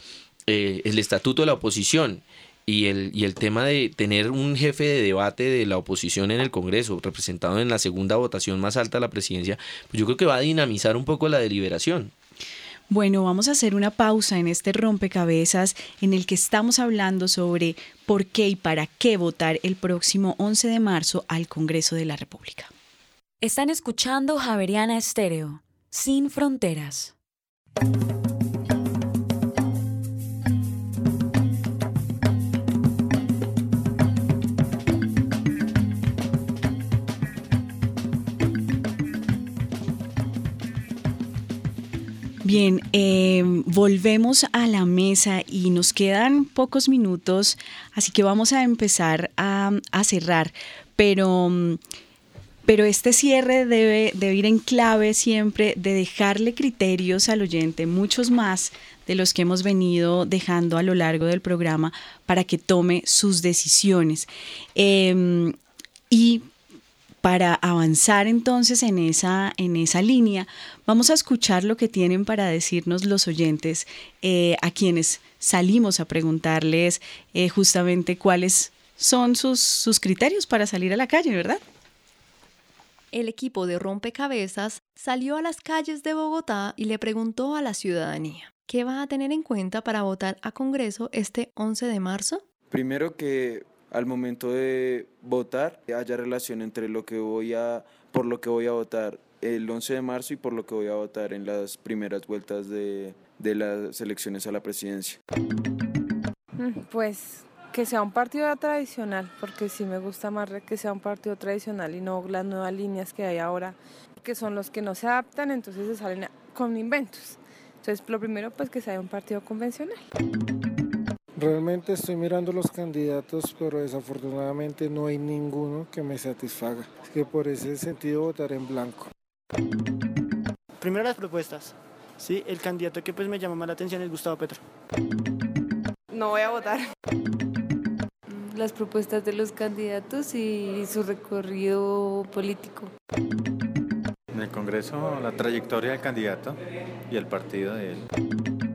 eh, el estatuto de la oposición, y el, y el tema de tener un jefe de debate de la oposición en el Congreso, representado en la segunda votación más alta de la presidencia, pues yo creo que va a dinamizar un poco la deliberación. Bueno, vamos a hacer una pausa en este rompecabezas en el que estamos hablando sobre por qué y para qué votar el próximo 11 de marzo al Congreso de la República. Están escuchando Javeriana Estéreo, sin fronteras. Bien, eh, volvemos a la mesa y nos quedan pocos minutos, así que vamos a empezar a, cerrar, pero, pero este cierre debe, debe ir en clave siempre de dejarle criterios al oyente, muchos más de los que hemos venido dejando a lo largo del programa para que tome sus decisiones. Eh, y para avanzar entonces en esa, en esa línea, vamos a escuchar lo que tienen para decirnos los oyentes eh, a quienes salimos a preguntarles eh, justamente cuáles son sus, sus criterios para salir a la calle, ¿verdad? El equipo de rompecabezas salió a las calles de Bogotá y le preguntó a la ciudadanía, ¿qué va a tener en cuenta para votar a Congreso este 11 de marzo? Primero que al momento de votar haya relación entre lo que voy a, por lo que voy a votar el 11 de marzo y por lo que voy a votar en las primeras vueltas de, de las elecciones a la presidencia. Pues que sea un partido tradicional, porque sí me gusta más que sea un partido tradicional y no las nuevas líneas que hay ahora, que son los que no se adaptan, entonces se salen con inventos. Entonces, lo primero, pues que sea un partido convencional. Realmente estoy mirando los candidatos, pero desafortunadamente no hay ninguno que me satisfaga. Es que por ese sentido votaré en blanco. Primero las propuestas. Sí, el candidato que pues me llama más la atención es Gustavo Petro. No voy a votar. Las propuestas de los candidatos y su recorrido político. En el Congreso, la trayectoria del candidato y el partido de él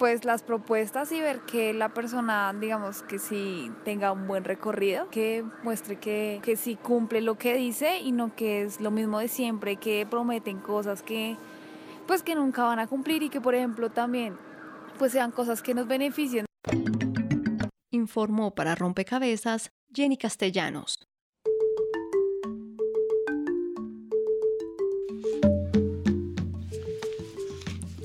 pues las propuestas y ver que la persona, digamos, que sí tenga un buen recorrido, que muestre que, que sí cumple lo que dice y no que es lo mismo de siempre, que prometen cosas que pues que nunca van a cumplir y que por ejemplo también pues sean cosas que nos beneficien. Informó para Rompecabezas Jenny Castellanos.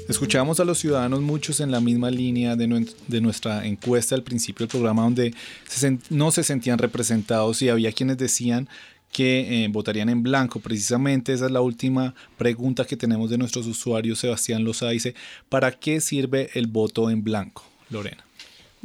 Escuchamos a los ciudadanos muchos en la misma línea de, nu de nuestra encuesta al principio del programa donde se no se sentían representados y había quienes decían que eh, votarían en blanco. Precisamente esa es la última pregunta que tenemos de nuestros usuarios. Sebastián Loza dice, ¿para qué sirve el voto en blanco? Lorena.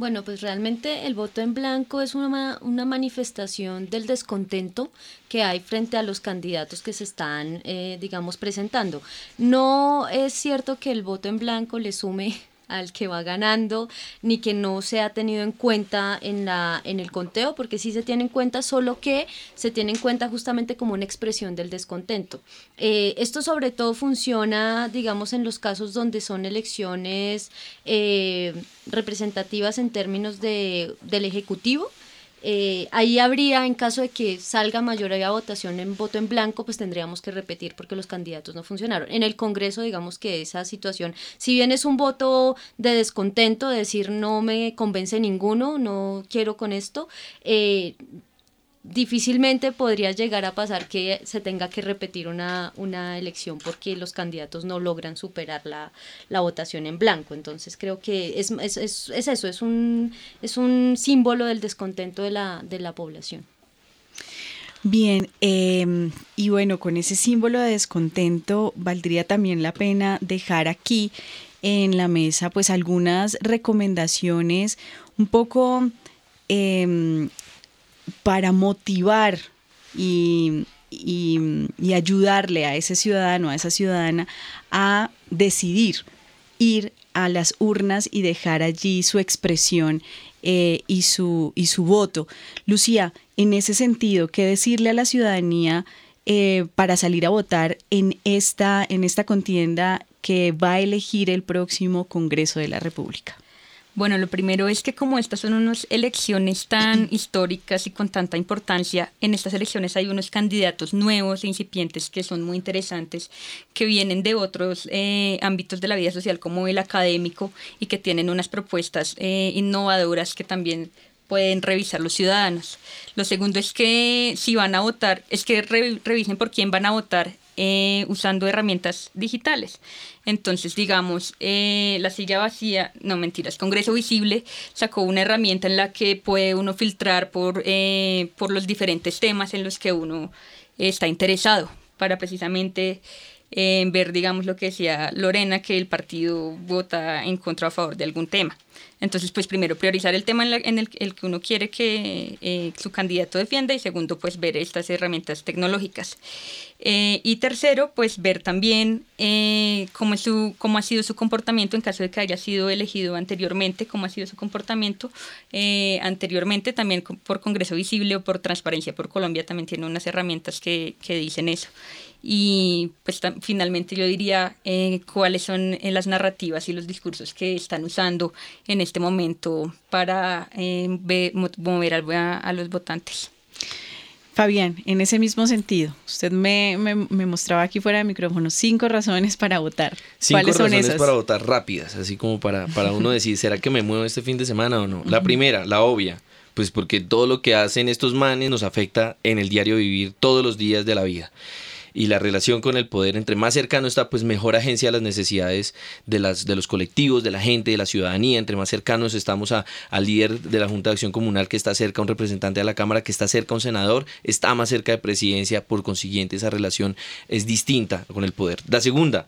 Bueno, pues realmente el voto en blanco es una, una manifestación del descontento que hay frente a los candidatos que se están, eh, digamos, presentando. No es cierto que el voto en blanco le sume al que va ganando, ni que no se ha tenido en cuenta en, la, en el conteo, porque sí se tiene en cuenta, solo que se tiene en cuenta justamente como una expresión del descontento. Eh, esto sobre todo funciona, digamos, en los casos donde son elecciones eh, representativas en términos de, del Ejecutivo, eh, ahí habría, en caso de que salga mayoría votación en voto en blanco, pues tendríamos que repetir porque los candidatos no funcionaron. En el Congreso, digamos que esa situación, si bien es un voto de descontento, de decir no me convence ninguno, no quiero con esto, eh, difícilmente podría llegar a pasar que se tenga que repetir una, una elección porque los candidatos no logran superar la, la votación en blanco. Entonces creo que es, es, es, es, eso, es un, es un símbolo del descontento de la, de la población. Bien, eh, y bueno, con ese símbolo de descontento valdría también la pena dejar aquí en la mesa pues algunas recomendaciones un poco eh, para motivar y, ayudarle a ese ciudadano, a esa ciudadana, a decidir ir a las urnas y dejar allí su expresión eh, y, su, y su voto. Lucía, en ese sentido, ¿qué decirle a la ciudadanía eh, para salir a votar en esta, en esta contienda que va a elegir el próximo Congreso de la República? Bueno, lo primero es que como estas son unas elecciones tan <clears throat> históricas y con tanta importancia, en estas elecciones hay unos candidatos nuevos e incipientes que son muy interesantes, que vienen de otros eh, ámbitos de la vida social como el académico y que tienen unas propuestas eh, innovadoras que también pueden revisar los ciudadanos. Lo segundo es que si van a votar, es que revisen por quién van a votar eh, usando herramientas digitales. Entonces, digamos, eh, la silla vacía, no mentiras, Congreso Visible sacó una herramienta en la que puede uno filtrar por, eh, por los diferentes temas en los que uno está interesado para precisamente ver, digamos, lo que decía Lorena, que el partido vota en contra o a favor de algún tema. Entonces, pues primero priorizar el tema en, el, que uno quiere que eh, su candidato defienda y segundo, pues ver estas herramientas tecnológicas. Eh, y tercero, pues ver también eh, cómo, su, cómo ha sido su comportamiento en caso de que haya sido elegido anteriormente, cómo ha sido su comportamiento anteriormente, también por Congreso Visible o por Transparencia por Colombia, también tiene unas herramientas que, que dicen eso y pues finalmente yo diría eh, cuáles son eh, las narrativas y los discursos que están usando en este momento para eh, mover a, los votantes. Fabián, en ese mismo sentido, usted me, me, mostraba aquí fuera de micrófono cinco razones para votar. Cinco ¿Cuáles son razones para votar rápidas, así como para, para uno decir, ¿será que me muevo este fin de semana o no? La primera, la obvia, pues porque todo lo que hacen estos manes nos afecta en el diario vivir todos los días de la vida y la relación con el poder, entre más cercano está, pues mejor agencia a las necesidades de, las, de los colectivos, de la gente, de la ciudadanía, entre más cercanos estamos a, al líder de la Junta de Acción Comunal que está cerca, un representante de la Cámara que está cerca, un senador, está más cerca de presidencia, por consiguiente esa relación es distinta con el poder. La segunda,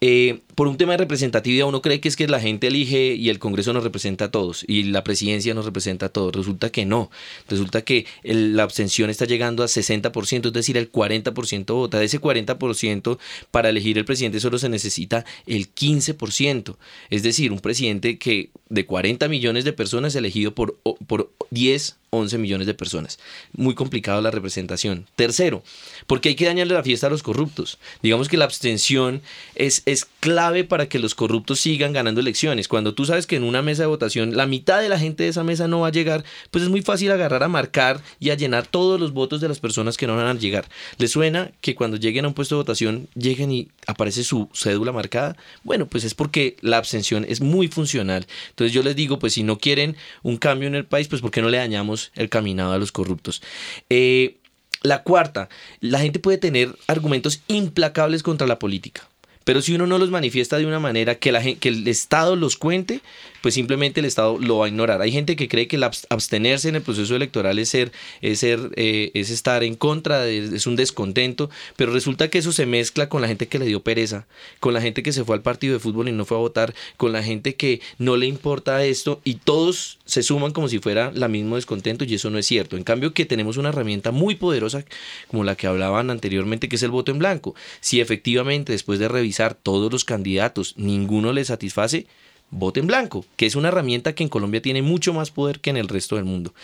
eh, por un tema de representatividad, uno cree que es que la gente elige y el Congreso nos representa a todos y la presidencia nos representa a todos. Resulta que no. Resulta que la abstención está llegando a 60%, es decir, el 40% vota. De ese 40%, para elegir el presidente solo se necesita el 15%. Es decir, un presidente que de 40 millones de personas elegido por, por 10 11 millones de personas. Muy complicado la representación. Tercero, porque hay que dañarle la fiesta a los corruptos. Digamos que la abstención es, es clave para que los corruptos sigan ganando elecciones. Cuando tú sabes que en una mesa de votación la mitad de la gente de esa mesa no va a llegar, pues es muy fácil agarrar a marcar y a llenar todos los votos de las personas que no van a llegar. ¿Les suena que cuando lleguen a un puesto de votación lleguen y aparece su cédula marcada? Bueno, pues es porque la abstención es muy funcional. Entonces yo les digo, pues si no quieren un cambio en el país, pues ¿por qué no le dañamos el caminado a los corruptos. Eh, la cuarta, la gente puede tener argumentos implacables contra la política. Pero si uno no los manifiesta de una manera que, la, que el Estado los cuente, pues simplemente el Estado lo va a ignorar. Hay gente que cree que el abstenerse en el proceso electoral es ser, es ser, eh, es estar en contra, es un descontento, pero resulta que eso se mezcla con la gente que le dio pereza, con la gente que se fue al partido de fútbol y no fue a votar, con la gente que no le importa esto y todos se suman como si fuera la mismo descontento y eso no es cierto. En cambio que tenemos una herramienta muy poderosa como la que hablaban anteriormente, que es el voto en blanco. Si efectivamente después de revisar todos los candidatos ninguno le satisface, vote en blanco, que es una herramienta que en Colombia tiene mucho más poder que en el resto del mundo.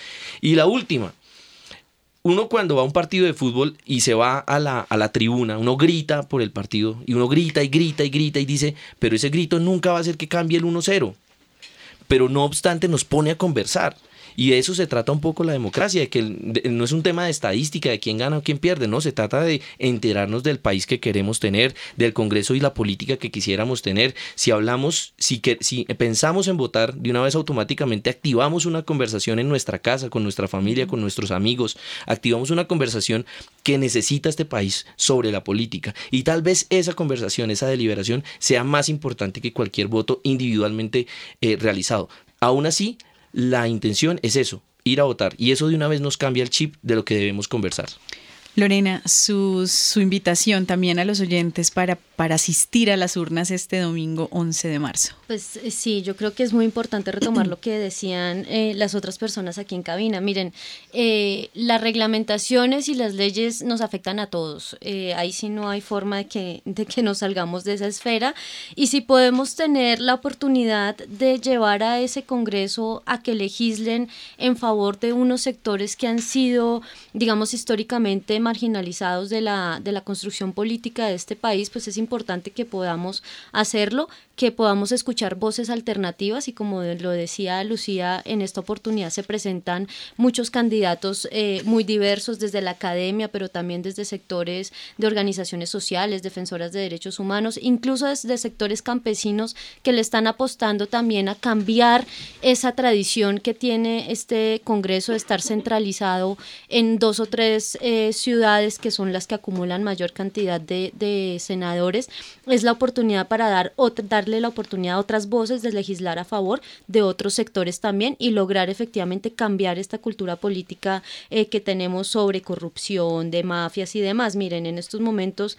Y la última, uno cuando va a un partido de fútbol y se va a la, a la tribuna, uno grita por el partido y uno grita y grita y grita y dice, pero ese grito nunca va a hacer que cambie el 1-0. Pero no obstante nos pone a conversar. Y de eso se trata un poco la democracia, de que no es un tema de estadística, de quién gana o quién pierde, no, se trata de enterarnos del país que queremos tener, del Congreso y la política que quisiéramos tener. Si hablamos, si, que, si pensamos en votar, de una vez automáticamente activamos una conversación en nuestra casa, con nuestra familia, con nuestros amigos, activamos una conversación que necesita este país sobre la política. Y tal vez esa conversación, esa deliberación, sea más importante que cualquier voto individualmente eh, realizado. Aún así, la intención es eso, ir a votar. Y eso de una vez nos cambia el chip de lo que debemos conversar. Lorena, su, su invitación también a los oyentes para, para asistir a las urnas este domingo 11 de marzo. Pues eh, sí, yo creo que es muy importante retomar lo que decían eh, las otras personas aquí en cabina. Miren, eh, las reglamentaciones y las leyes nos afectan a todos. ahí sí no hay forma de que, de que nos salgamos de esa esfera. Y si podemos tener la oportunidad de llevar a ese Congreso a que legislen en favor de unos sectores que han sido, digamos, históricamente marginalizados de la, de la construcción política de este país, pues es importante que podamos hacerlo, que podamos escuchar voces alternativas y como lo decía Lucía, en esta oportunidad se presentan muchos candidatos eh, muy diversos desde la academia, pero también desde sectores de organizaciones sociales, defensoras de derechos humanos, incluso desde sectores campesinos que le están apostando también a cambiar esa tradición que tiene este Congreso de estar centralizado en dos o tres eh, ciudades que son las que acumulan mayor cantidad de, de senadores. Es la oportunidad para dar, dar darle la oportunidad a otras voces de legislar a favor de otros sectores también y lograr efectivamente cambiar esta cultura política eh, que tenemos sobre corrupción, de mafias y demás. Miren, en estos momentos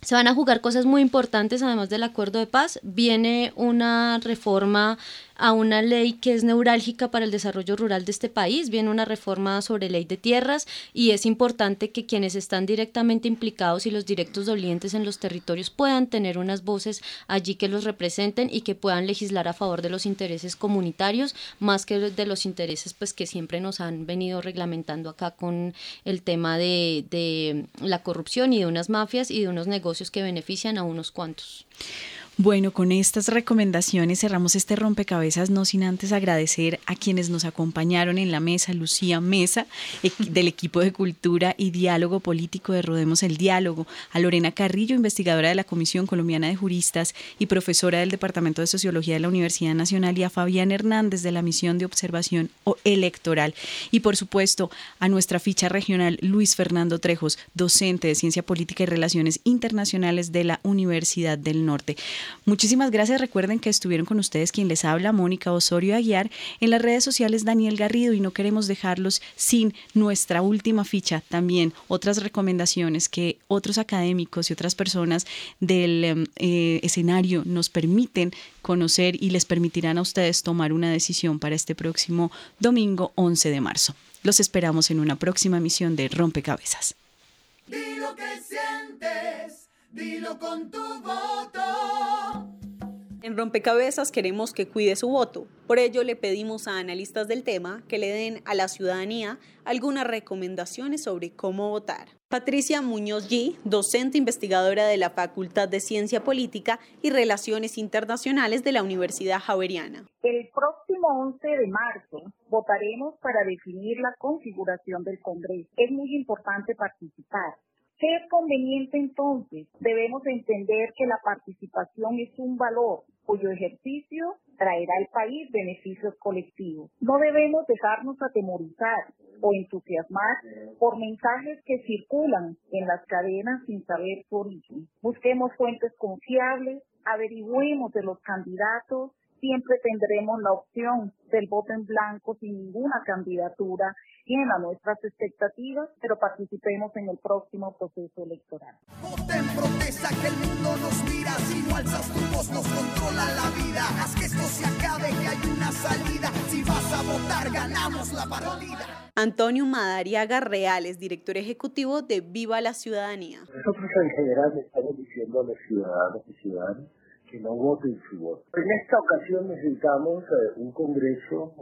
se van a jugar cosas muy importantes, además del acuerdo de paz. Viene una reforma a una ley que es neurálgica para el desarrollo rural de este país. Viene una reforma sobre ley de tierras y es importante que quienes están directamente implicados y los directos dolientes en los territorios puedan tener unas voces allí que los representen y que puedan legislar a favor de los intereses comunitarios más que de los intereses pues que siempre nos han venido reglamentando acá con el tema de, de la corrupción y de unas mafias y de unos negocios que benefician a unos cuantos. Bueno, con estas recomendaciones cerramos este rompecabezas, no sin antes agradecer a quienes nos acompañaron en la mesa, Lucía Mesa, <laughs> del equipo de Cultura y Diálogo Político de Rodemos el Diálogo, a Lorena Carrillo, investigadora de la Comisión Colombiana de Juristas y profesora del Departamento de Sociología de la Universidad Nacional, y a Fabián Hernández de la Misión de Observación Electoral. Y por supuesto, a nuestra ficha regional, Luis Fernando Trejos, docente de Ciencia Política y Relaciones Internacionales de la Universidad del Norte. Muchísimas gracias. Recuerden que estuvieron con ustedes quien les habla, Mónica Osorio Aguiar, en las redes sociales Daniel Garrido y no queremos dejarlos sin nuestra última ficha también, otras recomendaciones que otros académicos y otras personas del em, eh, escenario nos permiten conocer y les permitirán a ustedes tomar una decisión para este próximo domingo 11 de marzo. Los esperamos en una próxima misión de Rompecabezas. que. Dilo con tu voto. En Rompecabezas queremos que cuide su voto. Por ello le pedimos a analistas del tema que le den a la ciudadanía algunas recomendaciones sobre cómo votar. Patricia Muñoz G., docente investigadora de la Facultad de Ciencia Política y Relaciones Internacionales de la Universidad Javeriana. El próximo 11 de marzo votaremos para definir la configuración del Congreso. Es muy importante participar. ¿Qué es conveniente entonces? Debemos entender que la participación es un valor cuyo ejercicio traerá al país beneficios colectivos. No debemos dejarnos atemorizar o entusiasmar por mensajes que circulan en las cadenas sin saber su origen. Busquemos fuentes confiables, averigüemos de los candidatos, siempre tendremos la opción del voto en blanco sin ninguna candidatura a nuestras expectativas, pero participemos en el próximo proceso electoral. Voten protesta que el mundo nos mira, si no alzas tu voz nos controla la vida. Haz que esto se acabe, que hay una salida. Si vas a votar, ganamos la partida. Antonio Madariaga Reales, director ejecutivo de Viva la Ciudadanía. Nosotros en general estamos diciendo a los ciudadanos y ciudadanas que no voten su voto. En esta ocasión necesitamos eh, un Congreso,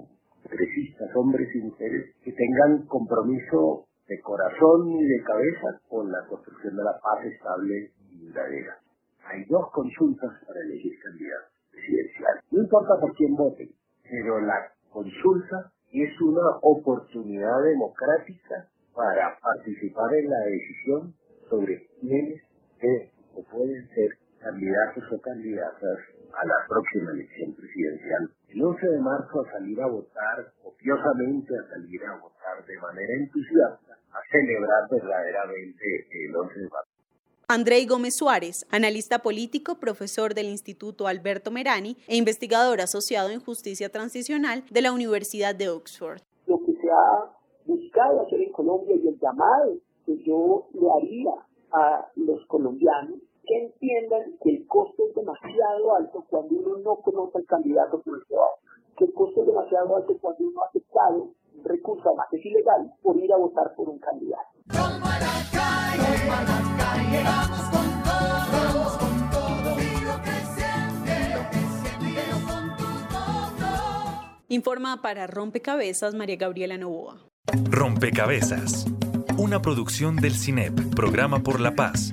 congresistas, hombres y mujeres, que tengan compromiso de corazón y de cabeza con la construcción de la paz estable y duradera. Hay dos consultas para elegir candidato presidencial. No importa por quién voten, pero la consulta es una oportunidad democrática para participar en la decisión sobre quiénes o pueden ser candidatos o candidatas a la próxima elección presidencial. El 11 de marzo a salir a votar, copiosamente a salir a votar de manera entusiasta, a celebrar verdaderamente el 11 de marzo. Andrei Gómez Suárez, analista político, profesor del Instituto Alberto Merani e investigador asociado en justicia transicional de la Universidad de Oxford. Lo que se ha buscado hacer en Colombia y el llamado que yo le haría a los colombianos que entiendan que el costo es demasiado alto cuando uno no conoce al candidato por el que va, que el costo es demasiado alto cuando uno ha aceptado recurso, además es ilegal, por ir a votar por un candidato. Informa para Rompecabezas María Gabriela Novoa. Rompecabezas. Una producción del CINEP, Programa por la Paz,